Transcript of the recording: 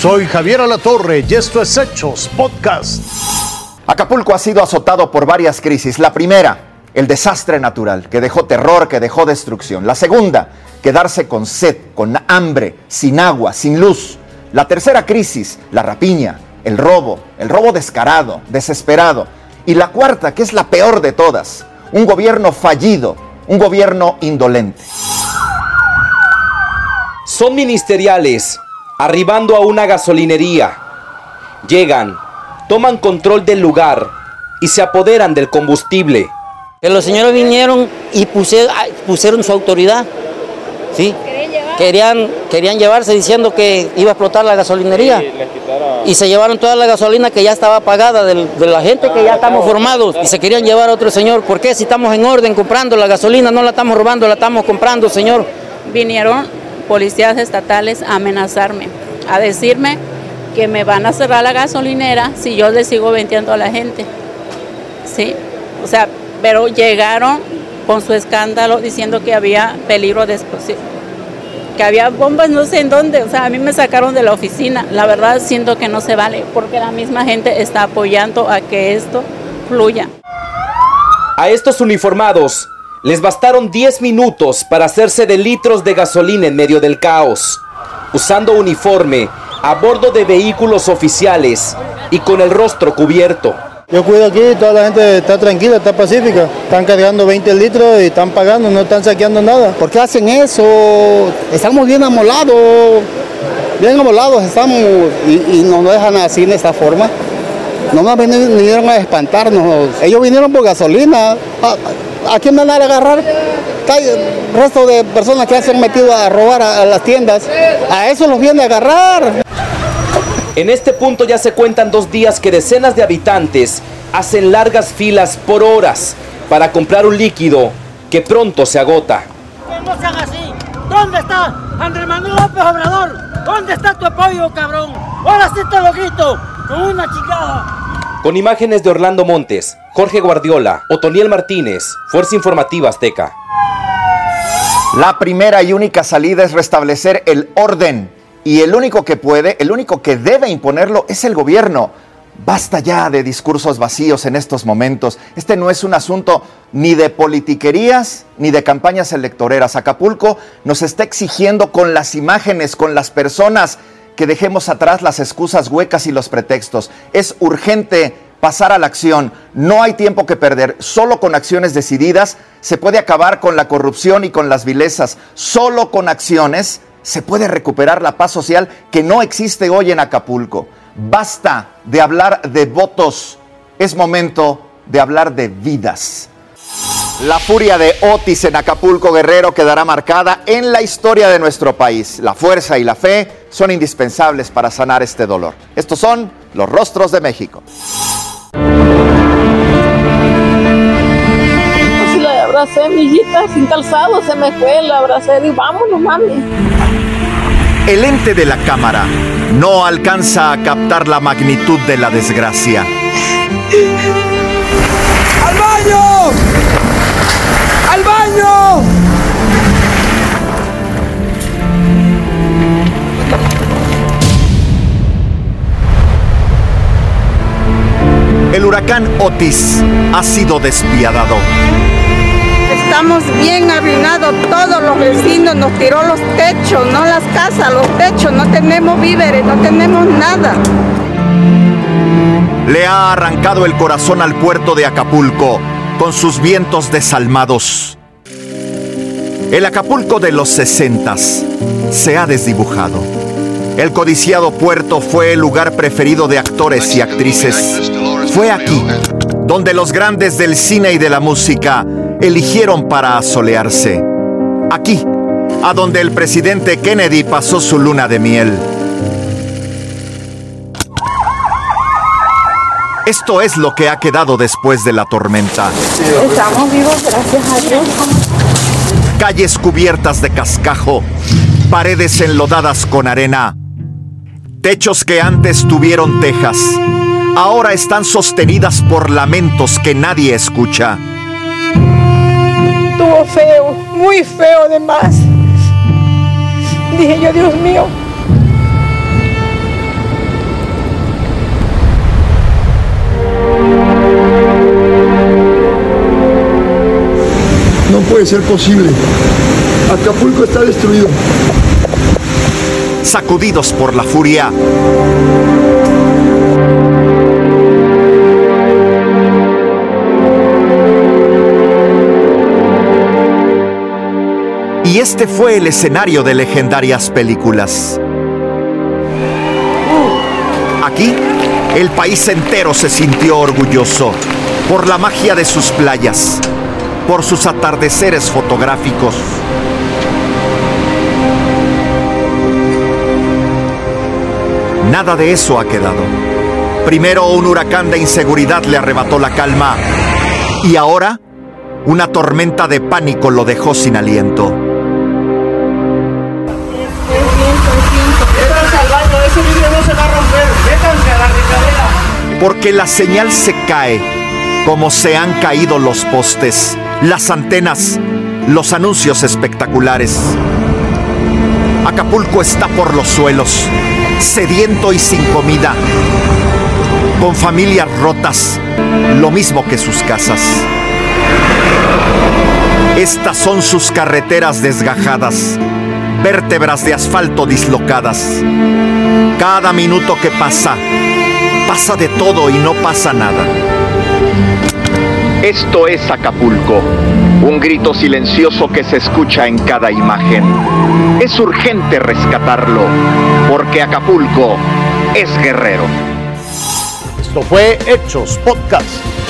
Soy Javier Alatorre y esto es Hechos Podcast. Acapulco ha sido azotado por varias crisis. La primera, el desastre natural, que dejó terror, que dejó destrucción. La segunda, quedarse con sed, con hambre, sin agua, sin luz. La tercera crisis, la rapiña, el robo, el robo descarado, desesperado. Y la cuarta, que es la peor de todas, un gobierno fallido, un gobierno indolente. Son ministeriales arribando a una gasolinería. Llegan, toman control del lugar y se apoderan del combustible. Que los señores vinieron y pusieron, su autoridad. ¿sí? Querían, querían llevarse diciendo que iba a explotar la gasolinería. Y se llevaron toda la gasolina que ya estaba pagada de, la gente que ya estamos formados. Y se querían llevar a otro señor. ¿Por qué si estamos en orden comprando la gasolina? No la estamos robando, la estamos comprando, señor. Vinieron policías estatales a amenazarme, a decirme que me van a cerrar la gasolinera si yo le sigo vendiendo a la gente. Sí, o sea, pero llegaron con su escándalo diciendo que había peligro de explosión, que había bombas no sé en dónde, o sea, a mí me sacaron de la oficina. La verdad siento que no se vale porque la misma gente está apoyando a que esto fluya. A estos uniformados les bastaron 10 minutos para hacerse de litros de gasolina en medio del caos, usando uniforme, a bordo de vehículos oficiales y con el rostro cubierto. Yo cuido aquí, toda la gente está tranquila, está pacífica. Están cargando 20 litros y están pagando, no están saqueando nada. ¿Por qué hacen eso? Estamos bien amolados, bien amolados estamos y, no nos dejan así en esta forma. No nos vinieron a espantarnos. Ellos vinieron por gasolina. ¿A quién van a agarrar? Hay resto de personas que se han metido a robar a, las tiendas. A eso los viene a agarrar. En este punto ya se cuentan dos días que decenas de habitantes hacen largas filas por horas para comprar un líquido que pronto se agota. no se haga así. ¿Dónde está Andrés Manuel López Obrador? ¿Dónde está tu apoyo, cabrón? Ahora sí te lo grito, con una chingada. Con imágenes de Orlando Montes, Jorge Guardiola, Otoniel Martínez, Fuerza Informativa Azteca. La primera y única salida es restablecer el orden y el único que puede, el único que debe imponerlo es el gobierno. Basta ya de discursos vacíos en estos momentos. Este no es un asunto ni de politiquerías ni de campañas electoreras. Acapulco nos está exigiendo con las imágenes, con las personas, que dejemos atrás las excusas huecas y los pretextos. Es urgente pasar a la acción. No hay tiempo que perder. Solo con acciones decididas se puede acabar con la corrupción y con las vilezas. Solo con acciones se puede recuperar la paz social que no existe hoy en Acapulco. Basta de hablar de votos. Es momento de hablar de vidas. La furia de Otis en Acapulco Guerrero quedará marcada en la historia de nuestro país. La fuerza y la fe son indispensables para sanar este dolor. Estos son los rostros de México. Así la abracé, mi hijita, sin calzado, se me fue, la abracé y vámonos, mami. El ente de la cámara no alcanza a captar la magnitud de la desgracia. Otis ha sido despiadado. Estamos bien arruinados, todos los vecinos nos tiró los techos, no las casas, los techos, no tenemos víveres, no tenemos nada. Le ha arrancado el corazón al puerto de Acapulco con sus vientos desalmados. El Acapulco de los sesentas se ha desdibujado. El codiciado puerto fue el lugar preferido de actores y actrices. Fue aquí donde los grandes del cine y de la música eligieron para asolearse. Aquí, a donde el presidente Kennedy pasó su luna de miel. Esto es lo que ha quedado después de la tormenta. Estamos vivos, gracias a Dios. Calles cubiertas de cascajo, paredes enlodadas con arena, techos que antes tuvieron tejas ahora están sostenidas por lamentos que nadie escucha. Estuvo feo, muy feo además. Dije yo, Dios mío, No puede ser posible. Acapulco está destruido. Sacudidos por la furia, Y este fue el escenario de legendarias películas. Aquí, el país entero se sintió orgulloso por la magia de sus playas, por sus atardeceres fotográficos. Nada de eso ha quedado. Primero un huracán de inseguridad le arrebató la calma y ahora una tormenta de pánico lo dejó sin aliento. Porque la señal se cae como se han caído los postes, las antenas, los anuncios espectaculares. Acapulco está por los suelos, sediento y sin comida, con familias rotas, lo mismo que sus casas. Estas son sus carreteras desgajadas, vértebras de asfalto dislocadas. Cada minuto que pasa, pasa de todo y no pasa nada. Esto es Acapulco, un grito silencioso que se escucha en cada imagen. Es urgente rescatarlo, porque Acapulco es guerrero. Esto fue Hechos Podcast.